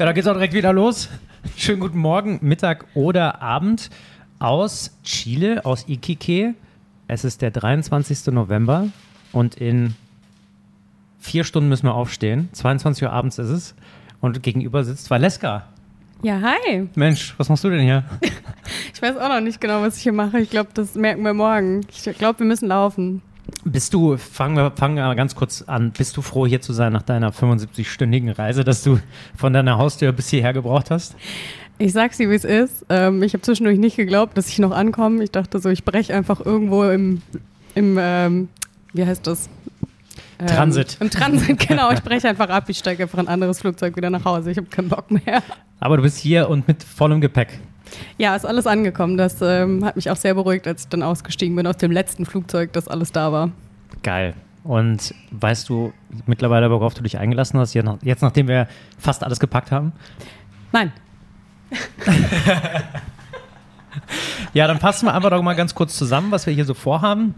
Ja, da geht's auch direkt wieder los. Schönen guten Morgen, Mittag oder Abend aus Chile, aus Iquique. Es ist der 23. November und in vier Stunden müssen wir aufstehen. 22 Uhr abends ist es. Und gegenüber sitzt Valeska. Ja, hi. Mensch, was machst du denn hier? Ich weiß auch noch nicht genau, was ich hier mache. Ich glaube, das merken wir morgen. Ich glaube, wir müssen laufen. Bist du, fangen wir, fangen wir mal ganz kurz an, bist du froh hier zu sein nach deiner 75-stündigen Reise, dass du von deiner Haustür bis hierher gebraucht hast? Ich sag's dir, wie es ist. Ähm, ich habe zwischendurch nicht geglaubt, dass ich noch ankomme. Ich dachte so, ich breche einfach irgendwo im, im ähm, wie heißt das? Ähm, Transit. Im Transit, genau. Ich breche einfach ab. Ich steige einfach ein anderes Flugzeug wieder nach Hause. Ich habe keinen Bock mehr. Aber du bist hier und mit vollem Gepäck. Ja, ist alles angekommen. Das ähm, hat mich auch sehr beruhigt, als ich dann ausgestiegen bin aus dem letzten Flugzeug, dass alles da war. Geil. Und weißt du mittlerweile, worauf du dich eingelassen hast, jetzt nachdem wir fast alles gepackt haben? Nein. ja, dann fassen wir einfach doch mal ganz kurz zusammen, was wir hier so vorhaben.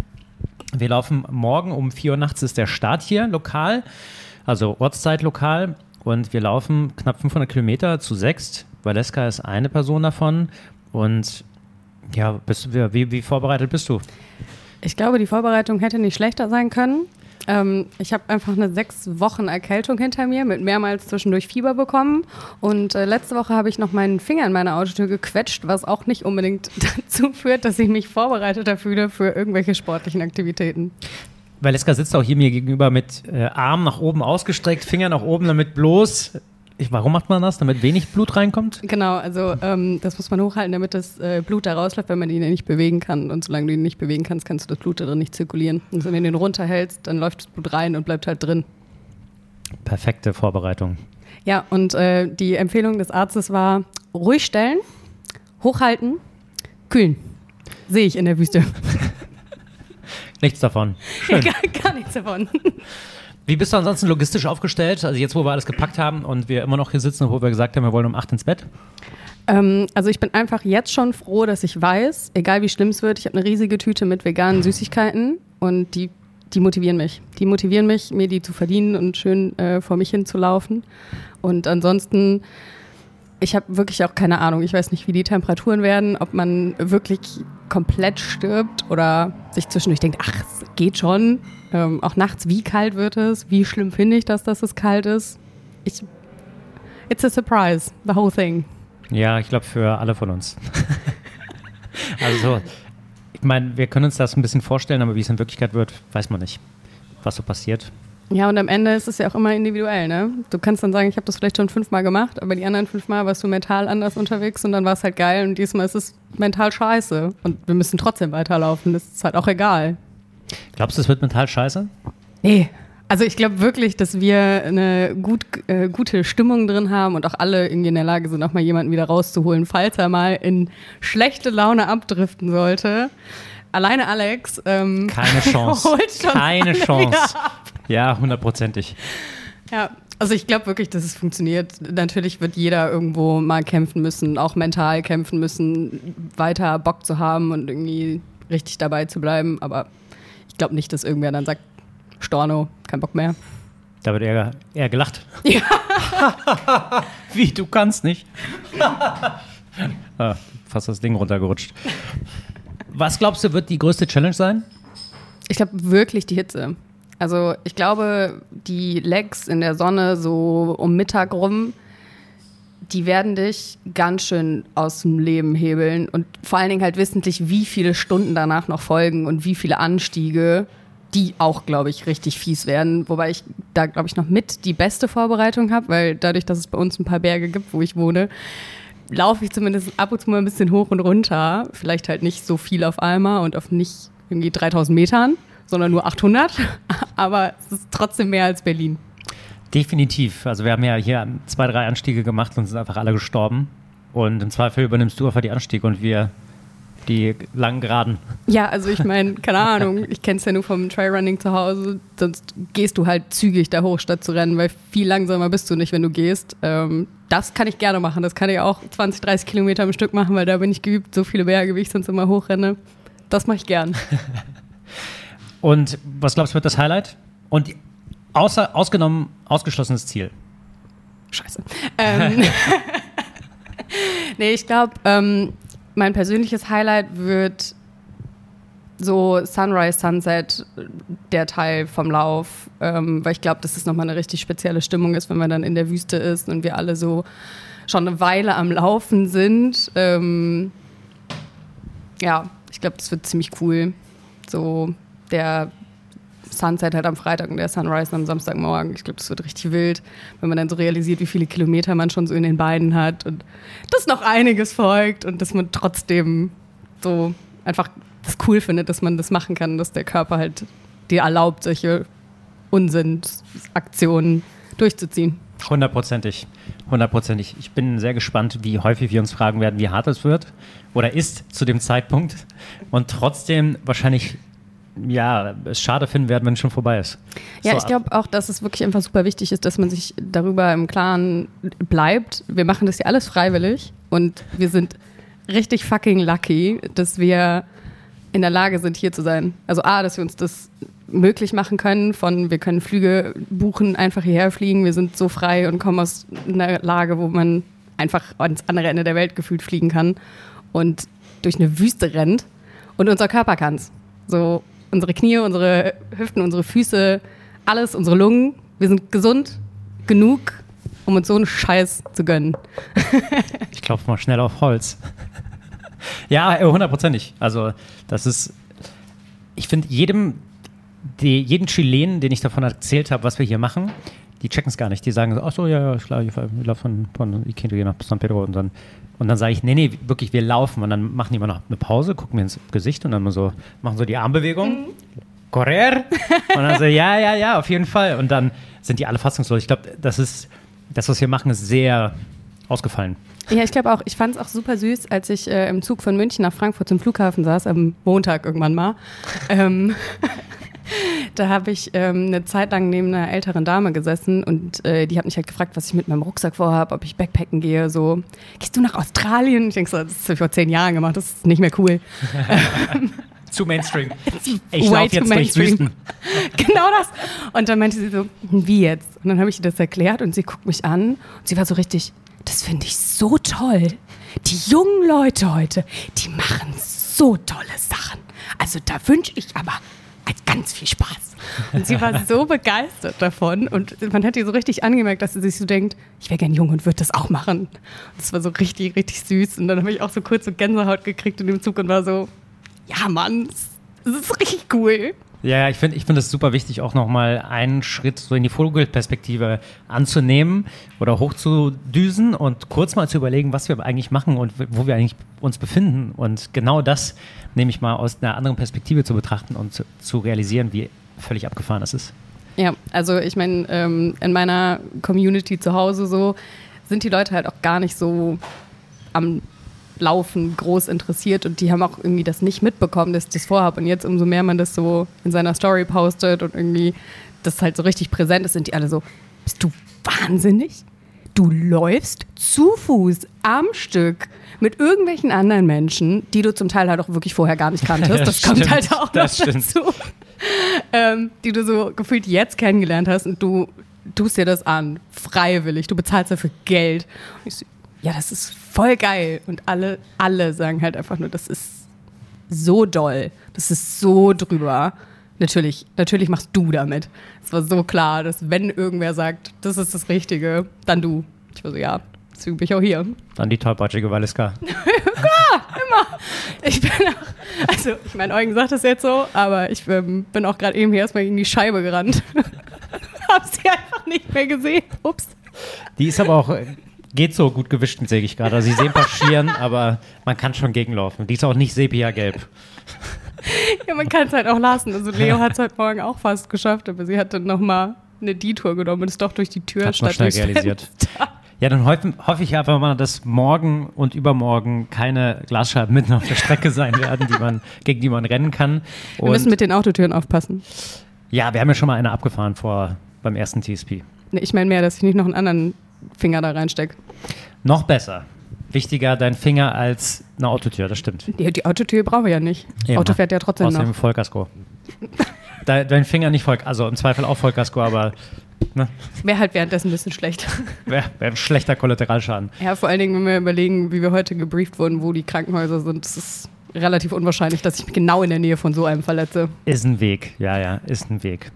Wir laufen morgen um 4 Uhr nachts ist der Start hier lokal, also Ortszeit lokal. Und wir laufen knapp 500 Kilometer zu sechst Valeska ist eine Person davon. Und ja, bist, wie, wie vorbereitet bist du? Ich glaube, die Vorbereitung hätte nicht schlechter sein können. Ähm, ich habe einfach eine sechs Wochen Erkältung hinter mir mit mehrmals zwischendurch Fieber bekommen. Und äh, letzte Woche habe ich noch meinen Finger in meine Autotür gequetscht, was auch nicht unbedingt dazu führt, dass ich mich vorbereiteter fühle für irgendwelche sportlichen Aktivitäten. Valeska sitzt auch hier mir gegenüber mit äh, Arm nach oben ausgestreckt, Finger nach oben, damit bloß ich, warum macht man das? Damit wenig Blut reinkommt? Genau, also ähm, das muss man hochhalten, damit das äh, Blut da rausläuft, wenn man ihn nicht bewegen kann. Und solange du ihn nicht bewegen kannst, kannst du das Blut da drin nicht zirkulieren. Und wenn du ihn runterhältst, dann läuft das Blut rein und bleibt halt drin. Perfekte Vorbereitung. Ja, und äh, die Empfehlung des Arztes war, ruhig stellen, hochhalten, kühlen. Sehe ich in der Wüste. nichts davon. Gar, gar nichts davon. Wie bist du ansonsten logistisch aufgestellt? Also jetzt, wo wir alles gepackt haben und wir immer noch hier sitzen, wo wir gesagt haben, wir wollen um acht ins Bett? Ähm, also ich bin einfach jetzt schon froh, dass ich weiß, egal wie schlimm es wird, ich habe eine riesige Tüte mit veganen Süßigkeiten und die, die motivieren mich. Die motivieren mich, mir die zu verdienen und schön äh, vor mich hinzulaufen. Und ansonsten ich habe wirklich auch keine Ahnung. Ich weiß nicht, wie die Temperaturen werden, ob man wirklich komplett stirbt oder sich zwischendurch denkt, ach, es geht schon. Ähm, auch nachts, wie kalt wird es? Wie schlimm finde ich das, dass es kalt ist? Ich, it's a surprise, the whole thing. Ja, ich glaube für alle von uns. also, ich meine, wir können uns das ein bisschen vorstellen, aber wie es in Wirklichkeit wird, weiß man nicht, was so passiert. Ja, und am Ende ist es ja auch immer individuell, ne? Du kannst dann sagen, ich habe das vielleicht schon fünfmal gemacht, aber die anderen fünfmal warst du mental anders unterwegs und dann war es halt geil und diesmal ist es mental scheiße und wir müssen trotzdem weiterlaufen. Das ist halt auch egal. Glaubst du, es wird mental scheiße? Nee. Also ich glaube wirklich, dass wir eine gut, äh, gute Stimmung drin haben und auch alle irgendwie in der Lage sind, auch mal jemanden wieder rauszuholen, falls er mal in schlechte Laune abdriften sollte. Alleine Alex ähm, keine Chance. Keine Chance. Ja, hundertprozentig. Ja, also ich glaube wirklich, dass es funktioniert. Natürlich wird jeder irgendwo mal kämpfen müssen, auch mental kämpfen müssen, weiter Bock zu haben und irgendwie richtig dabei zu bleiben. Aber ich glaube nicht, dass irgendwer dann sagt, Storno, kein Bock mehr. Da wird eher, eher gelacht. Ja. Wie, du kannst nicht. ah, fast das Ding runtergerutscht. Was glaubst du, wird die größte Challenge sein? Ich glaube wirklich die Hitze. Also ich glaube, die Legs in der Sonne so um Mittag rum, die werden dich ganz schön aus dem Leben hebeln und vor allen Dingen halt wissentlich, wie viele Stunden danach noch folgen und wie viele Anstiege, die auch, glaube ich, richtig fies werden. Wobei ich da, glaube ich, noch mit die beste Vorbereitung habe, weil dadurch, dass es bei uns ein paar Berge gibt, wo ich wohne, laufe ich zumindest ab und zu mal ein bisschen hoch und runter. Vielleicht halt nicht so viel auf einmal und auf nicht irgendwie 3000 Metern sondern nur 800. Aber es ist trotzdem mehr als Berlin. Definitiv. Also wir haben ja hier zwei, drei Anstiege gemacht und sind einfach alle gestorben. Und im Zweifel übernimmst du einfach die Anstiege und wir die langen Geraden. Ja, also ich meine, keine Ahnung, ich kenne es ja nur vom Trailrunning zu Hause, sonst gehst du halt zügig da hoch, statt zu rennen, weil viel langsamer bist du nicht, wenn du gehst. Ähm, das kann ich gerne machen, das kann ich auch 20, 30 Kilometer am Stück machen, weil da bin ich geübt, so viele Berge, wie ich sonst immer hochrenne. Das mache ich gern. Und was glaubst du, wird das Highlight? Und außer, ausgenommen, ausgeschlossenes Ziel. Scheiße. Ähm, nee, ich glaube, ähm, mein persönliches Highlight wird so Sunrise, Sunset, der Teil vom Lauf, ähm, weil ich glaube, dass es nochmal eine richtig spezielle Stimmung ist, wenn man dann in der Wüste ist und wir alle so schon eine Weile am Laufen sind. Ähm, ja, ich glaube, das wird ziemlich cool. So der Sunset halt am Freitag und der Sunrise am Samstagmorgen. Ich glaube, das wird richtig wild, wenn man dann so realisiert, wie viele Kilometer man schon so in den Beinen hat und dass noch einiges folgt und dass man trotzdem so einfach das cool findet, dass man das machen kann, dass der Körper halt dir erlaubt, solche Unsinnsaktionen durchzuziehen. Hundertprozentig. Hundertprozentig. Ich bin sehr gespannt, wie häufig wir uns fragen werden, wie hart es wird oder ist zu dem Zeitpunkt und trotzdem wahrscheinlich ja, es schade finden werden, wenn es schon vorbei ist. Ja, so, ich glaube auch, dass es wirklich einfach super wichtig ist, dass man sich darüber im Klaren bleibt. Wir machen das ja alles freiwillig und wir sind richtig fucking lucky, dass wir in der Lage sind, hier zu sein. Also A, dass wir uns das möglich machen können, von wir können Flüge buchen, einfach hierher fliegen, wir sind so frei und kommen aus einer Lage, wo man einfach ans andere Ende der Welt gefühlt fliegen kann und durch eine Wüste rennt und unser Körper kann es. So unsere Knie, unsere Hüften, unsere Füße, alles, unsere Lungen, wir sind gesund genug, um uns so einen Scheiß zu gönnen. ich klopfe mal schnell auf Holz. Ja, äh, hundertprozentig. Also, das ist, ich finde, jedem, die, jeden Chilenen, den ich davon erzählt habe, was wir hier machen, die checken es gar nicht. Die sagen so, ach so, ja, ja, klar, ich laufe von, von Iquique nach San Pedro und dann, und dann sage ich, nee, nee, wirklich, wir laufen. Und dann machen die immer noch eine Pause, gucken mir ins Gesicht und dann so, machen so die Armbewegung. Mhm. Correr. Und dann so, ja, ja, ja, auf jeden Fall. Und dann sind die alle fassungslos. Ich glaube, das ist, das, was wir machen, ist sehr ausgefallen. Ja, ich glaube auch, ich fand es auch super süß, als ich äh, im Zug von München nach Frankfurt zum Flughafen saß, am Montag irgendwann mal. Ähm, da habe ich ähm, eine Zeit lang neben einer älteren Dame gesessen und äh, die hat mich halt gefragt, was ich mit meinem Rucksack vorhabe, ob ich Backpacken gehe. So, gehst du nach Australien? Ich denke so, das habe ich vor zehn Jahren gemacht, das ist nicht mehr cool. zu Mainstream. Ich laufe jetzt durch Wüsten. Genau das. Und dann meinte sie so, wie jetzt? Und dann habe ich ihr das erklärt und sie guckt mich an und sie war so richtig, das finde ich so toll. Die jungen Leute heute, die machen so tolle Sachen. Also da wünsche ich aber ganz viel Spaß. Und sie war so begeistert davon und man hat ihr so richtig angemerkt, dass sie sich so denkt, ich wäre gern jung und würde das auch machen. Und das war so richtig, richtig süß. Und dann habe ich auch so kurz so Gänsehaut gekriegt in dem Zug und war so, ja Mann, das ist richtig cool. Ja, ich finde ich find es super wichtig, auch nochmal einen Schritt so in die Vogelperspektive anzunehmen oder hochzudüsen und kurz mal zu überlegen, was wir eigentlich machen und wo wir eigentlich uns befinden. Und genau das nehme ich mal aus einer anderen Perspektive zu betrachten und zu, zu realisieren, wie völlig abgefahren das ist. Ja, also ich meine, ähm, in meiner Community zu Hause so sind die Leute halt auch gar nicht so am Laufen groß interessiert und die haben auch irgendwie das nicht mitbekommen, dass ich das vorhabe. Und jetzt, umso mehr man das so in seiner Story postet und irgendwie das halt so richtig präsent ist, sind die alle so: Bist du wahnsinnig? Du läufst zu Fuß am Stück mit irgendwelchen anderen Menschen, die du zum Teil halt auch wirklich vorher gar nicht kanntest. Das, kommt halt auch noch dazu. Ähm, die du so gefühlt jetzt kennengelernt hast und du tust dir das an, freiwillig, du bezahlst dafür Geld. Und ich so, ja, das ist voll geil. Und alle, alle sagen halt einfach nur, das ist so doll, das ist so drüber. Natürlich, natürlich machst du damit. Es war so klar, dass wenn irgendwer sagt, das ist das Richtige, dann du. Ich war so, ja, deswegen bin ich auch hier. Dann die tollpatschige Valiska. ja, immer. Ich bin auch, also ich meine, Eugen sagt das jetzt so, aber ich ähm, bin auch gerade eben hier erstmal gegen die Scheibe gerannt. Hab sie einfach nicht mehr gesehen. Ups. Die ist aber auch Geht so gut gewischt, sehe ich gerade. Also sie sehen paschieren, aber man kann schon gegenlaufen. Die ist auch nicht sepia-gelb. Ja, man kann es halt auch lassen. Also Leo hat es heute Morgen auch fast geschafft, aber sie hat dann nochmal eine Detour genommen und ist doch durch die Tür hat statt schnell realisiert. Ja, dann hoffe, hoffe ich einfach mal, dass morgen und übermorgen keine Glasscheiben mitten auf der Strecke sein werden, die man, gegen die man rennen kann. Und wir müssen mit den Autotüren aufpassen. Ja, wir haben ja schon mal eine abgefahren vor beim ersten TSP. Nee, ich meine mehr, dass ich nicht noch einen anderen Finger da reinstecke. Noch besser. Wichtiger dein Finger als eine Autotür, das stimmt. Die, die Autotür brauchen wir ja nicht. Eben. Auto fährt ja trotzdem Außerdem noch. Vollkasko. dein Finger nicht voll, also im Zweifel auch Vollkasko, aber Ne? Wäre halt währenddessen ein bisschen schlecht. Wäre wär ein schlechter Kollateralschaden. Ja, vor allen Dingen, wenn wir überlegen, wie wir heute gebrieft wurden, wo die Krankenhäuser sind. Ist relativ unwahrscheinlich, dass ich mich genau in der Nähe von so einem verletze. Ist ein Weg, ja, ja, ist ein Weg.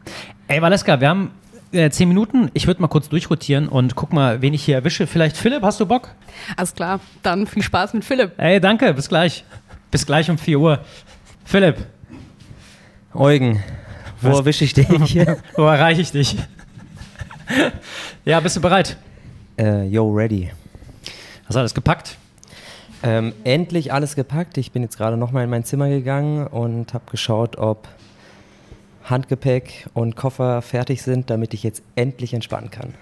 Ey, Valeska, wir haben äh, zehn Minuten. Ich würde mal kurz durchrotieren und guck mal, wen ich hier erwische. Vielleicht Philipp, hast du Bock? Alles klar, dann viel Spaß mit Philipp. Ey, danke, bis gleich. Bis gleich um 4 Uhr. Philipp. Eugen, wo erwische ich dich? wo erreiche ich dich? ja, bist du bereit? Äh, yo, ready. Hast du alles gepackt? Ähm, endlich alles gepackt. Ich bin jetzt gerade nochmal in mein Zimmer gegangen und habe geschaut, ob Handgepäck und Koffer fertig sind, damit ich jetzt endlich entspannen kann.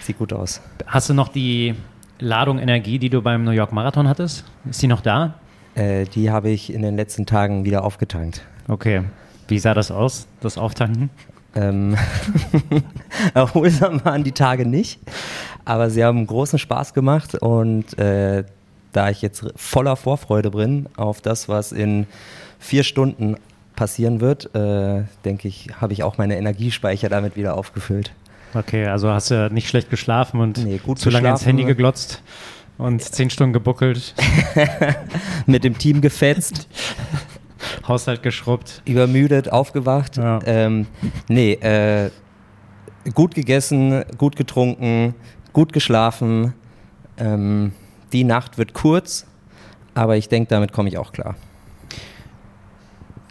Sieht gut aus. Hast du noch die Ladung Energie, die du beim New York Marathon hattest? Ist die noch da? Äh, die habe ich in den letzten Tagen wieder aufgetankt. Okay. Wie sah das aus, das Auftanken? Ähm, erholsam waren die Tage nicht, aber sie haben großen Spaß gemacht und äh, da ich jetzt voller Vorfreude bin auf das, was in vier Stunden passieren wird, äh, denke ich, habe ich auch meine Energiespeicher damit wieder aufgefüllt. Okay, also hast du nicht schlecht geschlafen und nee, gut zu lange ins Handy geglotzt und zehn Stunden gebuckelt. Mit dem Team gefetzt. Haushalt geschrubbt. Übermüdet, aufgewacht. Ja. Ähm, nee, äh, gut gegessen, gut getrunken, gut geschlafen. Ähm, die Nacht wird kurz, aber ich denke, damit komme ich auch klar.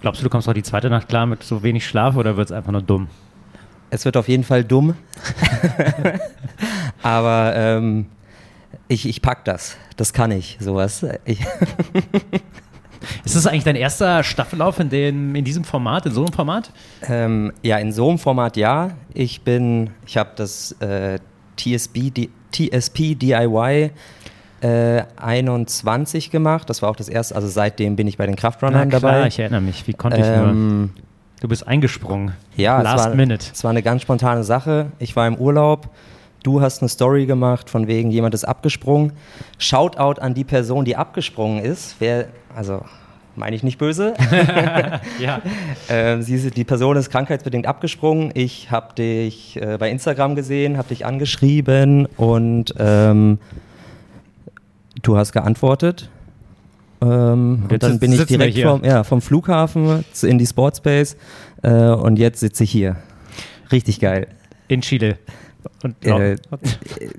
Glaubst du, du kommst auch die zweite Nacht klar mit so wenig Schlaf oder wird es einfach nur dumm? Es wird auf jeden Fall dumm. aber ähm, ich, ich pack das. Das kann ich, sowas. Ich Ist das eigentlich dein erster Staffellauf in, den, in diesem Format, in so einem Format? Ähm, ja, in so einem Format ja. Ich bin, ich habe das äh, TSB, TSP DIY äh, 21 gemacht. Das war auch das erste, also seitdem bin ich bei den Kraftrunnern ja, klar, dabei. ich erinnere mich. Wie konnte ich ähm, nur? Du bist eingesprungen. Ja, Last es war, Minute. Es war eine ganz spontane Sache. Ich war im Urlaub. Du hast eine Story gemacht, von wegen jemand ist abgesprungen. Shoutout an die Person, die abgesprungen ist. Wer, also meine ich nicht böse. ja. ähm, sie, die Person ist krankheitsbedingt abgesprungen. Ich habe dich äh, bei Instagram gesehen, habe dich angeschrieben und ähm, du hast geantwortet. Ähm, und dann bin ich direkt vom, ja, vom, Flughafen in die Sportspace äh, und jetzt sitze ich hier. Richtig geil. In Chile. Und, äh,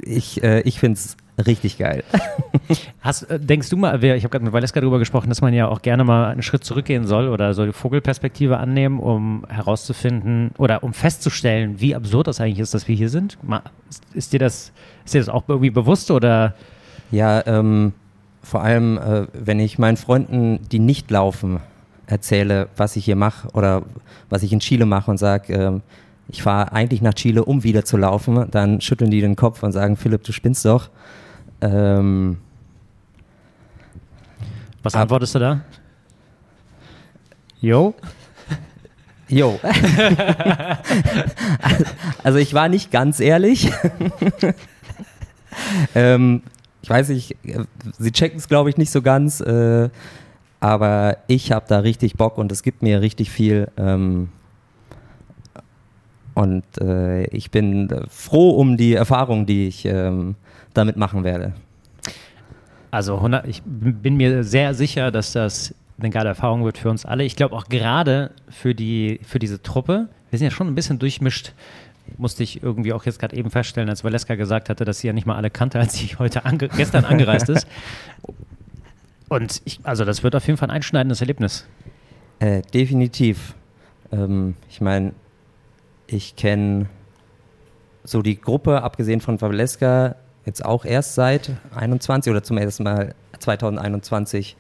ich äh, ich finde es richtig geil. Hast, äh, denkst du mal, ich habe gerade mit Valeska darüber gesprochen, dass man ja auch gerne mal einen Schritt zurückgehen soll oder so die Vogelperspektive annehmen, um herauszufinden oder um festzustellen, wie absurd das eigentlich ist, dass wir hier sind? Ist dir das, ist dir das auch irgendwie bewusst oder? Ja, ähm, vor allem, äh, wenn ich meinen Freunden, die nicht laufen, erzähle, was ich hier mache oder was ich in Chile mache und sage, äh, ich fahre eigentlich nach Chile, um wieder zu laufen, dann schütteln die den Kopf und sagen, Philipp, du spinnst doch. Ähm, Was antwortest du da? Jo? Jo. also ich war nicht ganz ehrlich. ähm, ich weiß nicht, sie checken es glaube ich nicht so ganz, äh, aber ich habe da richtig Bock und es gibt mir richtig viel. Ähm, und äh, ich bin froh um die Erfahrung, die ich ähm, damit machen werde. Also 100, ich bin mir sehr sicher, dass das eine geile Erfahrung wird für uns alle. Ich glaube auch gerade für, die, für diese Truppe, wir sind ja schon ein bisschen durchmischt, musste ich irgendwie auch jetzt gerade eben feststellen, als Valeska gesagt hatte, dass sie ja nicht mal alle kannte, als sie heute ange gestern angereist ist. Und ich, also das wird auf jeden Fall ein einschneidendes Erlebnis. Äh, definitiv. Ähm, ich meine, ich kenne so die Gruppe, abgesehen von Valeska, jetzt auch erst seit 21 oder zum ersten Mal 2021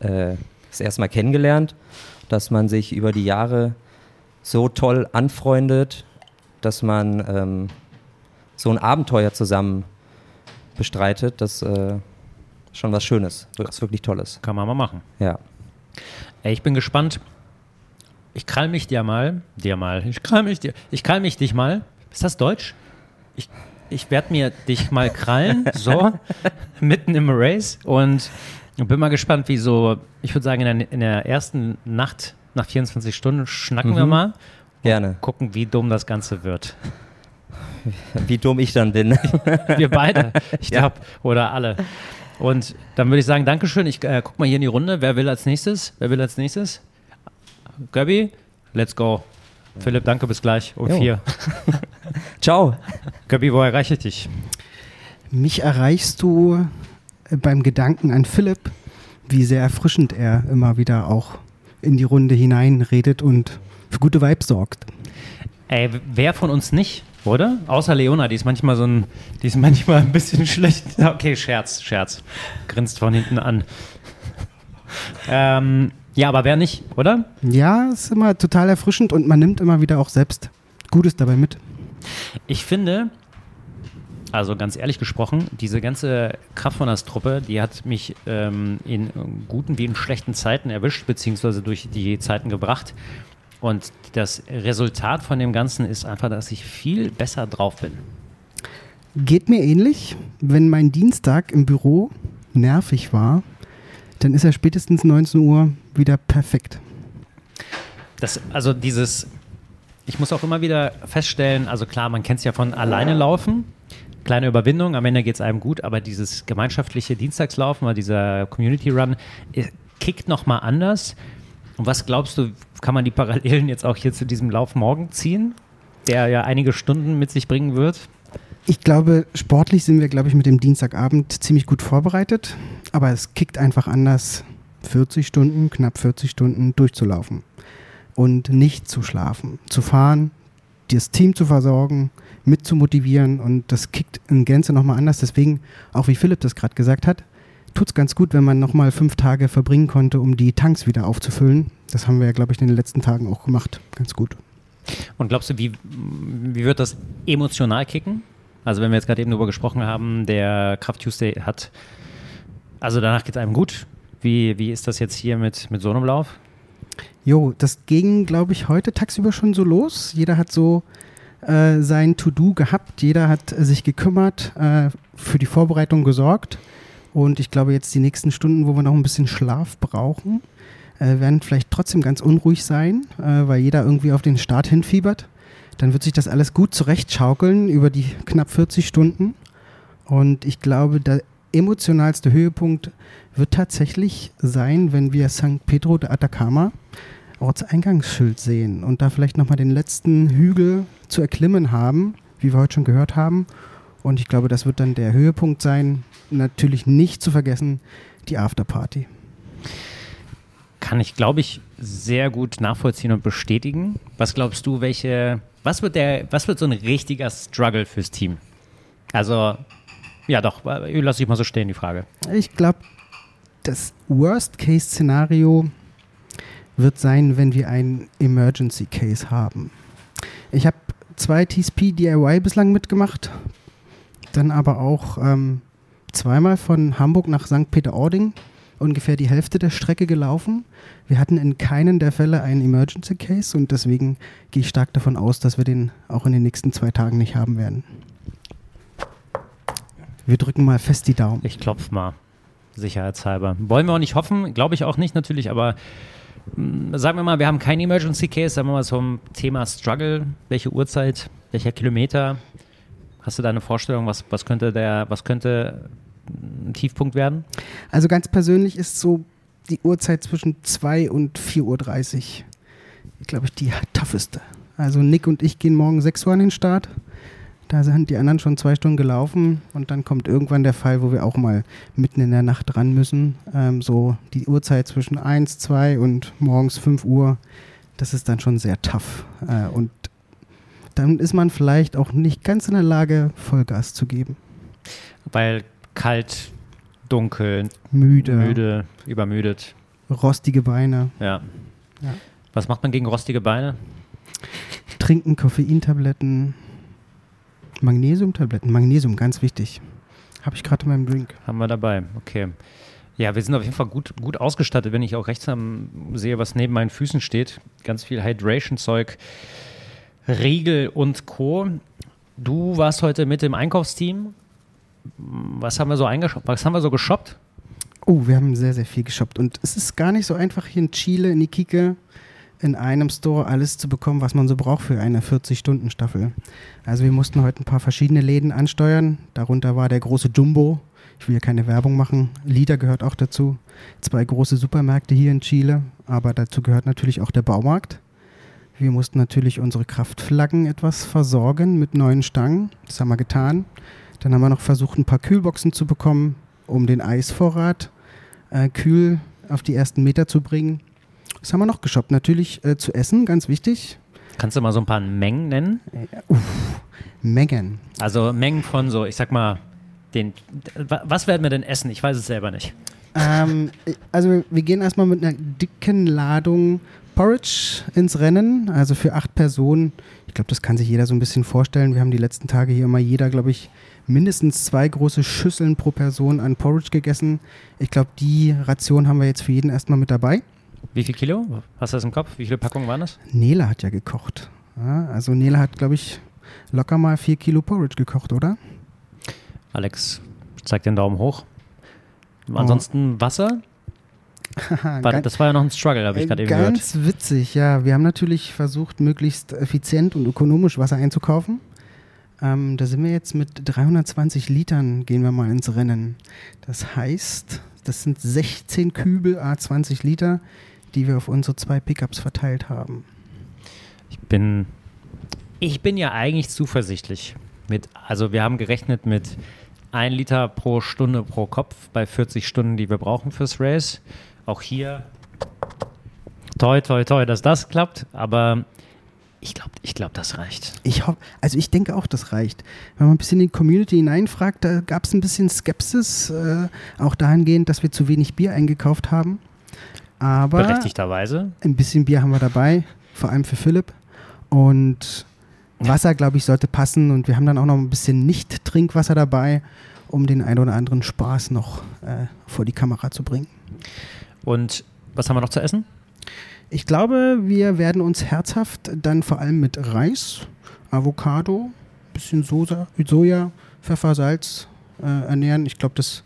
äh, das erste Mal kennengelernt, dass man sich über die Jahre so toll anfreundet, dass man ähm, so ein Abenteuer zusammen bestreitet, das äh, schon was Schönes, was wirklich Tolles. Kann man mal machen. Ja. Ey, ich bin gespannt. Ich krall mich dir mal, dir mal, ich krall mich dir, ich krall mich dich mal. Ist das Deutsch? Ich ich werde mir dich mal krallen, so, mitten im Race und bin mal gespannt, wie so, ich würde sagen, in der, in der, ersten Nacht nach 24 Stunden schnacken mhm. wir mal. Gerne. Gucken, wie dumm das Ganze wird. wie dumm ich dann bin. Wir beide, ich glaube, ja. oder alle. Und dann würde ich sagen, Dankeschön. Ich äh, guck mal hier in die Runde. Wer will als nächstes? Wer will als nächstes? Göbi, let's go. Philipp, danke, bis gleich um jo. vier. Ciao. Göbi, wo erreiche ich dich? Mich erreichst du beim Gedanken an Philipp, wie sehr erfrischend er immer wieder auch in die Runde hineinredet und für gute Vibes sorgt. Ey, wer von uns nicht, oder? Außer Leona, die ist manchmal so ein, die ist manchmal ein bisschen schlecht. Okay, Scherz, Scherz. Grinst von hinten an. Ähm, ja, aber wer nicht, oder? Ja, ist immer total erfrischend und man nimmt immer wieder auch selbst Gutes dabei mit. Ich finde, also ganz ehrlich gesprochen, diese ganze Kraftrunners-Truppe, die hat mich ähm, in guten wie in schlechten Zeiten erwischt, beziehungsweise durch die Zeiten gebracht. Und das Resultat von dem Ganzen ist einfach, dass ich viel besser drauf bin. Geht mir ähnlich. Wenn mein Dienstag im Büro nervig war, dann ist er spätestens 19 Uhr wieder perfekt. Das, also dieses, ich muss auch immer wieder feststellen, also klar, man kennt es ja von alleine laufen, kleine Überwindung, am Ende geht es einem gut, aber dieses gemeinschaftliche Dienstagslaufen oder dieser Community Run äh, kickt nochmal anders. Und was glaubst du, kann man die Parallelen jetzt auch hier zu diesem Lauf morgen ziehen, der ja einige Stunden mit sich bringen wird? Ich glaube, sportlich sind wir, glaube ich, mit dem Dienstagabend ziemlich gut vorbereitet, aber es kickt einfach anders, 40 Stunden, knapp 40 Stunden durchzulaufen und nicht zu schlafen, zu fahren, das Team zu versorgen, mit zu motivieren und das kickt in Gänze nochmal anders. Deswegen, auch wie Philipp das gerade gesagt hat, tut es ganz gut, wenn man nochmal fünf Tage verbringen konnte, um die Tanks wieder aufzufüllen. Das haben wir ja, glaube ich, in den letzten Tagen auch gemacht. Ganz gut. Und glaubst du, wie, wie wird das emotional kicken? Also wenn wir jetzt gerade eben darüber gesprochen haben, der Kraft Tuesday hat, also danach geht es einem gut. Wie, wie ist das jetzt hier mit, mit so einem Lauf? Jo, das ging, glaube ich, heute tagsüber schon so los. Jeder hat so äh, sein To-Do gehabt. Jeder hat äh, sich gekümmert, äh, für die Vorbereitung gesorgt. Und ich glaube, jetzt die nächsten Stunden, wo wir noch ein bisschen Schlaf brauchen, äh, werden vielleicht trotzdem ganz unruhig sein, äh, weil jeder irgendwie auf den Start hinfiebert. Dann wird sich das alles gut zurechtschaukeln über die knapp 40 Stunden. Und ich glaube, der emotionalste Höhepunkt wird tatsächlich sein, wenn wir St. Pedro de Atacama Ortseingangsschild sehen und da vielleicht nochmal den letzten Hügel zu erklimmen haben, wie wir heute schon gehört haben. Und ich glaube, das wird dann der Höhepunkt sein. Natürlich nicht zu vergessen, die Afterparty. Kann ich, glaube ich, sehr gut nachvollziehen und bestätigen. Was glaubst du, welche, was wird der, was wird so ein richtiger Struggle fürs Team? Also, ja doch, lass ich mal so stehen, die Frage. Ich glaube, das Worst-Case-Szenario wird sein, wenn wir einen Emergency Case haben. Ich habe zwei TSP DIY bislang mitgemacht, dann aber auch ähm, zweimal von Hamburg nach St. Peter-Ording ungefähr die Hälfte der Strecke gelaufen. Wir hatten in keinen der Fälle einen Emergency Case und deswegen gehe ich stark davon aus, dass wir den auch in den nächsten zwei Tagen nicht haben werden. Wir drücken mal fest die Daumen. Ich klopfe mal, sicherheitshalber. Wollen wir auch nicht hoffen, glaube ich auch nicht natürlich, aber hm, sagen wir mal, wir haben keinen Emergency Case, sagen wir mal zum Thema Struggle, welche Uhrzeit, welcher Kilometer, hast du da eine Vorstellung, was, was könnte der, was könnte ein Tiefpunkt werden? Also ganz persönlich ist so die Uhrzeit zwischen 2 und 4.30 Uhr, glaube ich, die tougheste. Also Nick und ich gehen morgen 6 Uhr an den Start. Da sind die anderen schon zwei Stunden gelaufen und dann kommt irgendwann der Fall, wo wir auch mal mitten in der Nacht ran müssen. Ähm, so die Uhrzeit zwischen 1, 2 und morgens 5 Uhr, das ist dann schon sehr tough. Äh, und dann ist man vielleicht auch nicht ganz in der Lage, Vollgas zu geben. Weil kalt, dunkel, müde, müde übermüdet. Rostige Beine. Ja. ja. Was macht man gegen rostige Beine? Trinken Koffeintabletten, Magnesiumtabletten. Magnesium, ganz wichtig. Habe ich gerade in meinem Drink. Haben wir dabei, okay. Ja, wir sind auf jeden Fall gut, gut ausgestattet, wenn ich auch rechts sehe, was neben meinen Füßen steht. Ganz viel Hydration-Zeug, Riegel und Co. Du warst heute mit dem Einkaufsteam. Was haben wir so eingeshoppt? Was haben wir so geshoppt? Oh, wir haben sehr, sehr viel geshoppt. Und es ist gar nicht so einfach hier in Chile, in Iquique, in einem Store alles zu bekommen, was man so braucht für eine 40-Stunden-Staffel. Also wir mussten heute ein paar verschiedene Läden ansteuern. Darunter war der große Jumbo. Ich will hier keine Werbung machen. Lieder gehört auch dazu. Zwei große Supermärkte hier in Chile, aber dazu gehört natürlich auch der Baumarkt. Wir mussten natürlich unsere Kraftflaggen etwas versorgen mit neuen Stangen. Das haben wir getan. Dann haben wir noch versucht, ein paar Kühlboxen zu bekommen, um den Eisvorrat äh, kühl auf die ersten Meter zu bringen. Was haben wir noch geshoppt? Natürlich äh, zu essen, ganz wichtig. Kannst du mal so ein paar Mengen nennen? Äh, uff, Mengen. Also Mengen von so, ich sag mal, den, was werden wir denn essen? Ich weiß es selber nicht. Ähm, also wir gehen erstmal mit einer dicken Ladung Porridge ins Rennen, also für acht Personen. Ich glaube, das kann sich jeder so ein bisschen vorstellen. Wir haben die letzten Tage hier immer jeder, glaube ich, mindestens zwei große Schüsseln pro Person an Porridge gegessen. Ich glaube, die Ration haben wir jetzt für jeden erstmal mit dabei. Wie viel Kilo? Hast du das im Kopf? Wie viele Packungen waren das? Nele hat ja gekocht. Ja, also Nele hat, glaube ich, locker mal vier Kilo Porridge gekocht, oder? Alex zeigt den Daumen hoch. Ansonsten oh. Wasser? Das war ja noch ein Struggle, habe ich gerade eben gehört. Ganz witzig, ja. Wir haben natürlich versucht, möglichst effizient und ökonomisch Wasser einzukaufen. Ähm, da sind wir jetzt mit 320 Litern, gehen wir mal ins Rennen. Das heißt, das sind 16 Kübel A20 Liter, die wir auf unsere zwei Pickups verteilt haben. Ich bin, ich bin ja eigentlich zuversichtlich. Mit, also wir haben gerechnet mit 1 Liter pro Stunde pro Kopf bei 40 Stunden, die wir brauchen fürs Race. Auch hier toi, toi, toi, dass das klappt. Aber ich glaube, ich glaub, das reicht. Ich hoff, also ich denke auch, das reicht. Wenn man ein bisschen in die Community hineinfragt, da gab es ein bisschen Skepsis, äh, auch dahingehend, dass wir zu wenig Bier eingekauft haben. Aber berechtigterweise. Ein bisschen Bier haben wir dabei, vor allem für Philipp. Und Wasser, glaube ich, sollte passen. Und wir haben dann auch noch ein bisschen Nicht-Trinkwasser dabei, um den ein oder anderen Spaß noch äh, vor die Kamera zu bringen. Und was haben wir noch zu essen? Ich glaube, wir werden uns herzhaft dann vor allem mit Reis, Avocado, bisschen Soja, Soja Pfeffer, Salz äh, ernähren. Ich glaube, das,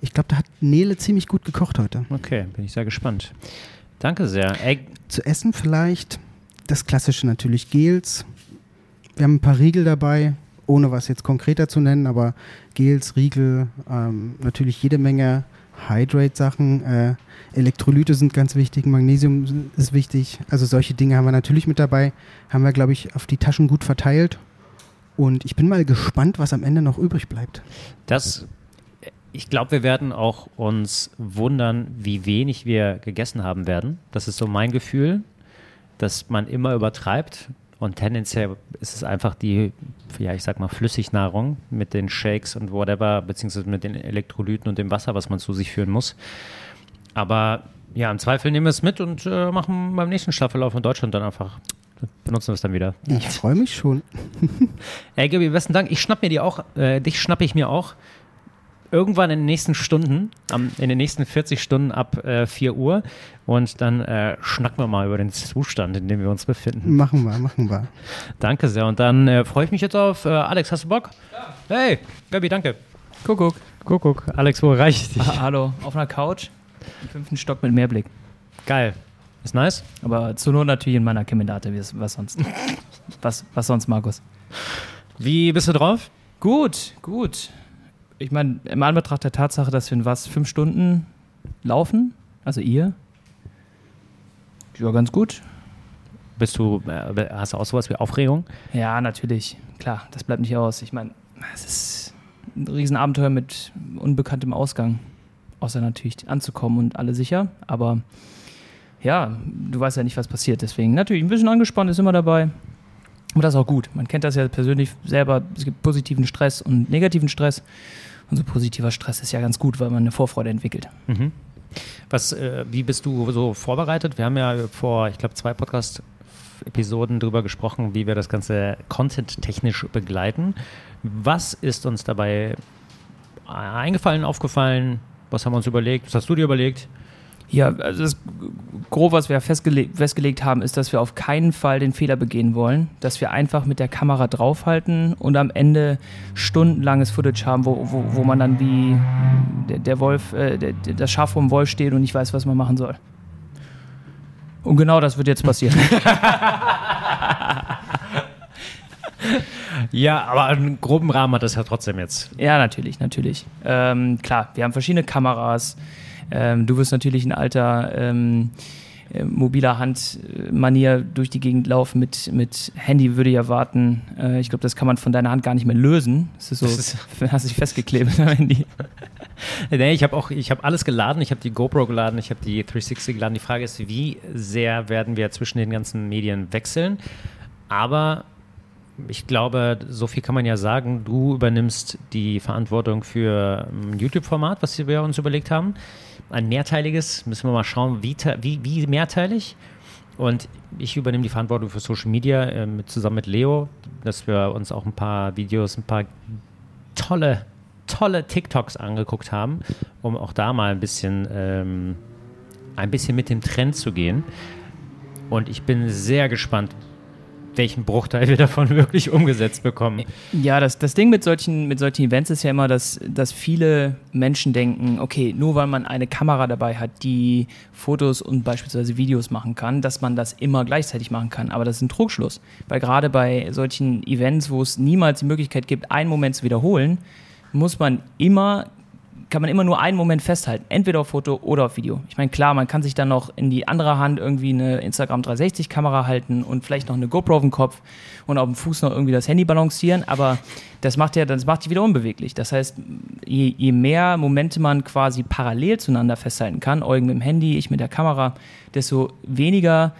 ich glaube, da hat Nele ziemlich gut gekocht heute. Okay, bin ich sehr gespannt. Danke sehr. Ey. Zu essen vielleicht das klassische natürlich Gels. Wir haben ein paar Riegel dabei, ohne was jetzt konkreter zu nennen, aber Gels, Riegel, ähm, natürlich jede Menge Hydrate-Sachen. Äh, Elektrolyte sind ganz wichtig, Magnesium ist wichtig. Also solche Dinge haben wir natürlich mit dabei. Haben wir, glaube ich, auf die Taschen gut verteilt. Und ich bin mal gespannt, was am Ende noch übrig bleibt. Das, ich glaube, wir werden auch uns wundern, wie wenig wir gegessen haben werden. Das ist so mein Gefühl, dass man immer übertreibt. Und tendenziell ist es einfach die, ja, ich sag mal, Flüssignahrung mit den Shakes und whatever, beziehungsweise mit den Elektrolyten und dem Wasser, was man zu sich führen muss. Aber ja, im Zweifel nehmen wir es mit und äh, machen beim nächsten Staffellauf in Deutschland dann einfach. Benutzen wir es dann wieder. Ich freue mich schon. Ey, Gabi, besten Dank. Ich schnapp mir die auch, äh, dich schnappe ich mir auch irgendwann in den nächsten Stunden, am, in den nächsten 40 Stunden ab äh, 4 Uhr. Und dann äh, schnacken wir mal über den Zustand, in dem wir uns befinden. Machen wir, machen wir. Danke sehr. Und dann äh, freue ich mich jetzt auf äh, Alex. Hast du Bock? Ja. Hey, Gabi, danke. Kuckuck. Kuckuck. Alex, wo erreiche ich dich? Ah, hallo, auf einer Couch. Im fünften Stock mit Mehrblick. Geil. Ist nice. Aber zur Not natürlich in meiner Kemendate, was sonst. was, was sonst, Markus? Wie bist du drauf? Gut, gut ich meine, im Anbetracht der Tatsache, dass wir in was, fünf Stunden laufen, also ihr, ja, ganz gut. Bist du, äh, hast du auch sowas wie Aufregung? Ja, natürlich. Klar, das bleibt nicht aus. Ich meine, es ist ein Riesenabenteuer mit unbekanntem Ausgang. Außer natürlich anzukommen und alle sicher. Aber ja, du weißt ja nicht, was passiert. Deswegen natürlich ein bisschen angespannt ist immer dabei. Und das ist auch gut. Man kennt das ja persönlich selber. Es gibt positiven Stress und negativen Stress. Und so positiver Stress ist ja ganz gut, weil man eine Vorfreude entwickelt. Mhm. Was, äh, wie bist du so vorbereitet? Wir haben ja vor, ich glaube, zwei Podcast-Episoden darüber gesprochen, wie wir das Ganze content-technisch begleiten. Was ist uns dabei eingefallen, aufgefallen? Was haben wir uns überlegt? Was hast du dir überlegt? Ja, also das grob, was wir festgelegt, festgelegt haben, ist, dass wir auf keinen Fall den Fehler begehen wollen, dass wir einfach mit der Kamera draufhalten und am Ende stundenlanges Footage haben, wo, wo, wo man dann wie der, der Wolf, äh, der, das Schaf vom Wolf steht und nicht weiß, was man machen soll. Und genau das wird jetzt passieren. ja, aber einen groben Rahmen hat das ja trotzdem jetzt. Ja, natürlich, natürlich. Ähm, klar, wir haben verschiedene Kameras. Ähm, du wirst natürlich ein alter ähm, äh, mobiler Handmanier durch die Gegend laufen mit, mit Handy, würde ich erwarten. Äh, ich glaube, das kann man von deiner Hand gar nicht mehr lösen. Das ist so, das ist hast dich festgeklebt am Handy. nee, ich habe auch, ich habe alles geladen. Ich habe die GoPro geladen, ich habe die 360 geladen. Die Frage ist, wie sehr werden wir zwischen den ganzen Medien wechseln? Aber ich glaube, so viel kann man ja sagen. Du übernimmst die Verantwortung für ein YouTube-Format, was wir uns überlegt haben. Ein mehrteiliges, müssen wir mal schauen, wie, wie, wie mehrteilig. Und ich übernehme die Verantwortung für Social Media äh, mit, zusammen mit Leo, dass wir uns auch ein paar Videos, ein paar tolle, tolle TikToks angeguckt haben, um auch da mal ein bisschen, ähm, ein bisschen mit dem Trend zu gehen. Und ich bin sehr gespannt, welchen Bruchteil wir davon wirklich umgesetzt bekommen. Ja, das, das Ding mit solchen, mit solchen Events ist ja immer, dass, dass viele Menschen denken, okay, nur weil man eine Kamera dabei hat, die Fotos und beispielsweise Videos machen kann, dass man das immer gleichzeitig machen kann. Aber das ist ein Trugschluss. Weil gerade bei solchen Events, wo es niemals die Möglichkeit gibt, einen Moment zu wiederholen, muss man immer kann man immer nur einen Moment festhalten, entweder auf Foto oder auf Video. Ich meine, klar, man kann sich dann noch in die andere Hand irgendwie eine Instagram 360 Kamera halten und vielleicht noch eine GoPro auf dem Kopf und auf dem Fuß noch irgendwie das Handy balancieren, aber das macht ja, das macht die wieder unbeweglich. Das heißt, je, je mehr Momente man quasi parallel zueinander festhalten kann, Eugen mit dem Handy, ich mit der Kamera, desto weniger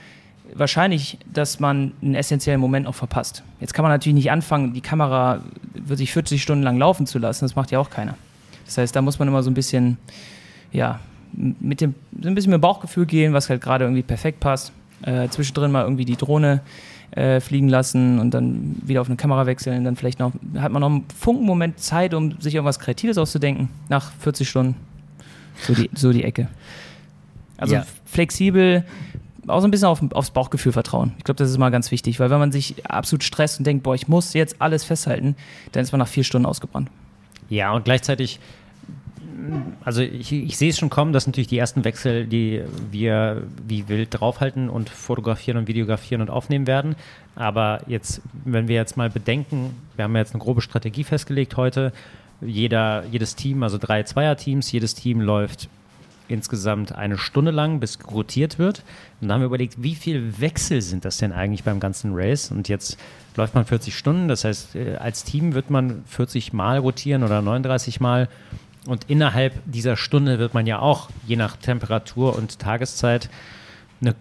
wahrscheinlich, dass man einen essentiellen Moment auch verpasst. Jetzt kann man natürlich nicht anfangen, die Kamera wirklich 40 Stunden lang laufen zu lassen, das macht ja auch keiner. Das heißt, da muss man immer so ein bisschen, ja, mit dem, so ein bisschen mit dem Bauchgefühl gehen, was halt gerade irgendwie perfekt passt. Äh, zwischendrin mal irgendwie die Drohne äh, fliegen lassen und dann wieder auf eine Kamera wechseln. Dann vielleicht noch, hat man noch einen Funkenmoment Zeit, um sich irgendwas Kreatives auszudenken, nach 40 Stunden. So die, so die Ecke. Also ja. flexibel, auch so ein bisschen auf, aufs Bauchgefühl vertrauen. Ich glaube, das ist mal ganz wichtig, weil wenn man sich absolut stresst und denkt, boah, ich muss jetzt alles festhalten, dann ist man nach vier Stunden ausgebrannt. Ja, und gleichzeitig, also ich, ich sehe es schon kommen, dass natürlich die ersten Wechsel, die wir wie wild draufhalten und fotografieren und videografieren und aufnehmen werden. Aber jetzt, wenn wir jetzt mal bedenken, wir haben ja jetzt eine grobe Strategie festgelegt heute. Jeder, jedes Team, also drei Zweierteams, jedes Team läuft insgesamt eine Stunde lang, bis rotiert wird. Und dann haben wir überlegt, wie viel Wechsel sind das denn eigentlich beim ganzen Race? Und jetzt läuft man 40 Stunden, das heißt, äh, als Team wird man 40 Mal rotieren oder 39 Mal. Und innerhalb dieser Stunde wird man ja auch, je nach Temperatur und Tageszeit,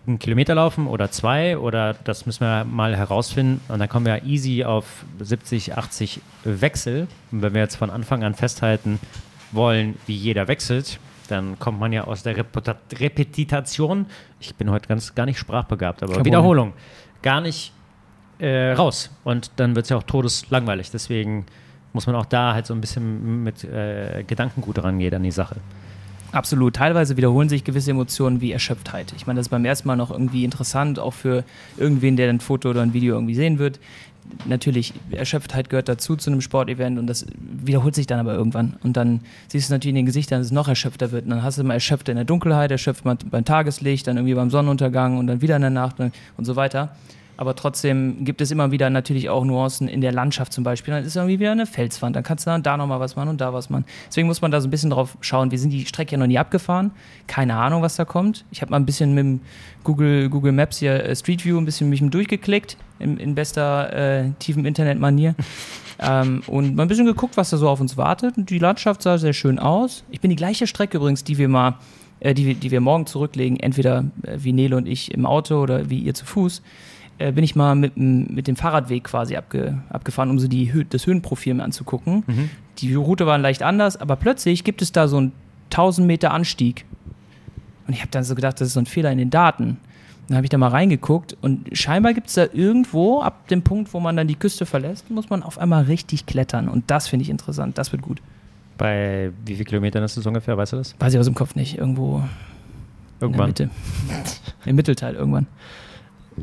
einen Kilometer laufen oder zwei oder das müssen wir mal herausfinden. Und dann kommen wir easy auf 70, 80 Wechsel. Und wenn wir jetzt von Anfang an festhalten wollen, wie jeder wechselt, dann kommt man ja aus der Reputa Repetitation, ich bin heute ganz gar nicht sprachbegabt, aber Kein Wiederholung, gar nicht äh, raus. Und dann wird es ja auch todeslangweilig. Deswegen muss man auch da halt so ein bisschen mit äh, Gedankengut rangehen an die Sache. Absolut. Teilweise wiederholen sich gewisse Emotionen wie Erschöpftheit. Ich meine, das ist beim ersten Mal noch irgendwie interessant, auch für irgendwen, der ein Foto oder ein Video irgendwie sehen wird natürlich, Erschöpftheit gehört dazu zu einem Sportevent und das wiederholt sich dann aber irgendwann. Und dann siehst du natürlich in den Gesichtern, dass es noch erschöpfter wird. Und dann hast du mal erschöpft in der Dunkelheit, erschöpft beim Tageslicht, dann irgendwie beim Sonnenuntergang und dann wieder in der Nacht und so weiter aber trotzdem gibt es immer wieder natürlich auch Nuancen in der Landschaft zum Beispiel. Dann ist irgendwie wieder eine Felswand, dann kannst du da nochmal was machen und da was machen. Deswegen muss man da so ein bisschen drauf schauen. Wir sind die Strecke ja noch nie abgefahren, keine Ahnung, was da kommt. Ich habe mal ein bisschen mit Google, Google Maps hier äh, Street View ein bisschen mich durchgeklickt, in, in bester äh, tiefen Internet-Manier. ähm, und mal ein bisschen geguckt, was da so auf uns wartet. Und die Landschaft sah sehr schön aus. Ich bin die gleiche Strecke übrigens, die wir mal äh, die, die wir morgen zurücklegen, entweder äh, wie Nele und ich im Auto oder wie ihr zu Fuß äh, bin ich mal mit, mit dem Fahrradweg quasi abge, abgefahren, um so die, das Höhenprofil mir anzugucken. Mhm. Die Route war leicht anders, aber plötzlich gibt es da so einen 1000 Meter Anstieg. Und ich habe dann so gedacht, das ist so ein Fehler in den Daten. Dann habe ich da mal reingeguckt und scheinbar gibt es da irgendwo, ab dem Punkt, wo man dann die Küste verlässt, muss man auf einmal richtig klettern. Und das finde ich interessant, das wird gut. Bei wie vielen Kilometern ist das ungefähr, weißt du das? Weiß ich aus dem Kopf nicht, irgendwo irgendwann. in der Mitte. Im Mittelteil irgendwann.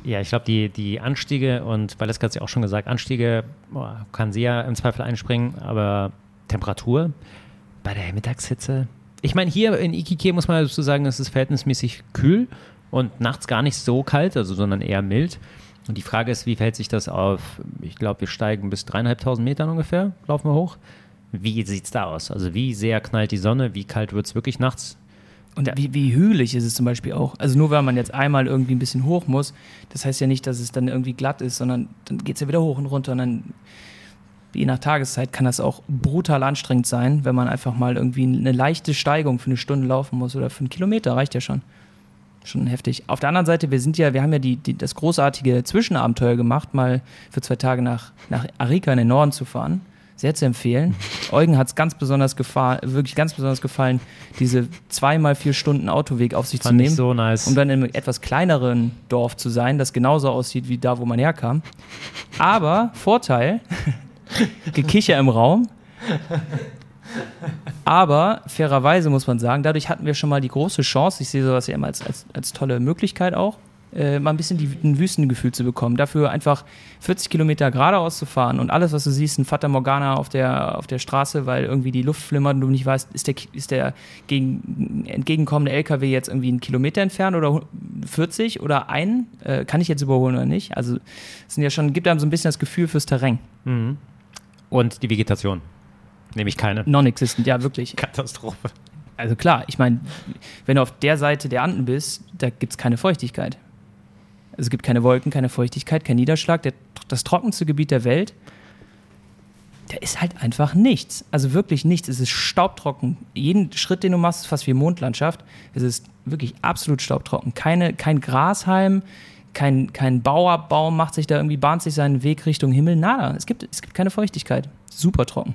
Ja, ich glaube, die, die Anstiege, und Valeska hat es ja auch schon gesagt, Anstiege oh, kann sie ja im Zweifel einspringen, aber Temperatur bei der Mittagshitze. Ich meine, hier in Ikike muss man dazu sagen, es ist verhältnismäßig kühl. und nachts gar nicht so kalt, also sondern eher mild. Und die Frage ist, wie verhält sich das auf, ich glaube, wir steigen bis dreieinhalbtausend Metern ungefähr, laufen wir hoch. Wie sieht es da aus? Also wie sehr knallt die Sonne, wie kalt wird es wirklich nachts? Und wie, wie hügelig ist es zum Beispiel auch? Also nur weil man jetzt einmal irgendwie ein bisschen hoch muss, das heißt ja nicht, dass es dann irgendwie glatt ist, sondern dann geht es ja wieder hoch und runter und dann je nach Tageszeit kann das auch brutal anstrengend sein, wenn man einfach mal irgendwie eine leichte Steigung für eine Stunde laufen muss oder für einen Kilometer, reicht ja schon. Schon heftig. Auf der anderen Seite, wir sind ja, wir haben ja die, die, das großartige Zwischenabenteuer gemacht, mal für zwei Tage nach, nach Arica in den Norden zu fahren. Sehr zu empfehlen. Eugen hat es ganz besonders gefallen, wirklich ganz besonders gefallen, diese zweimal vier Stunden Autoweg auf sich Fand zu nehmen. so nice. Um dann in einem etwas kleineren Dorf zu sein, das genauso aussieht wie da, wo man herkam. Aber Vorteil, Gekicher im Raum. Aber fairerweise muss man sagen, dadurch hatten wir schon mal die große Chance, ich sehe sowas ja immer als, als, als tolle Möglichkeit auch, äh, mal ein bisschen die, ein Wüstengefühl zu bekommen. Dafür einfach 40 Kilometer geradeaus zu fahren und alles, was du siehst, ein Fata Morgana auf der, auf der Straße, weil irgendwie die Luft flimmert und du nicht weißt, ist der, ist der gegen, entgegenkommende LKW jetzt irgendwie einen Kilometer entfernt oder 40 oder ein? Äh, kann ich jetzt überholen oder nicht? Also es sind ja schon, gibt einem so ein bisschen das Gefühl fürs Terrain. Mhm. Und die Vegetation. Nämlich keine. Non-existent, ja, wirklich. Katastrophe. Also klar, ich meine, wenn du auf der Seite der Anden bist, da gibt es keine Feuchtigkeit. Es gibt keine Wolken, keine Feuchtigkeit, kein Niederschlag. Der, das trockenste Gebiet der Welt, da ist halt einfach nichts. Also wirklich nichts. Es ist staubtrocken. Jeden Schritt, den du machst, ist fast wie Mondlandschaft. Es ist wirklich absolut staubtrocken. Keine, kein Grashalm, kein, kein Bauerbaum macht sich da irgendwie, bahnt sich seinen Weg Richtung Himmel. Nada. Es gibt, es gibt keine Feuchtigkeit. Super trocken.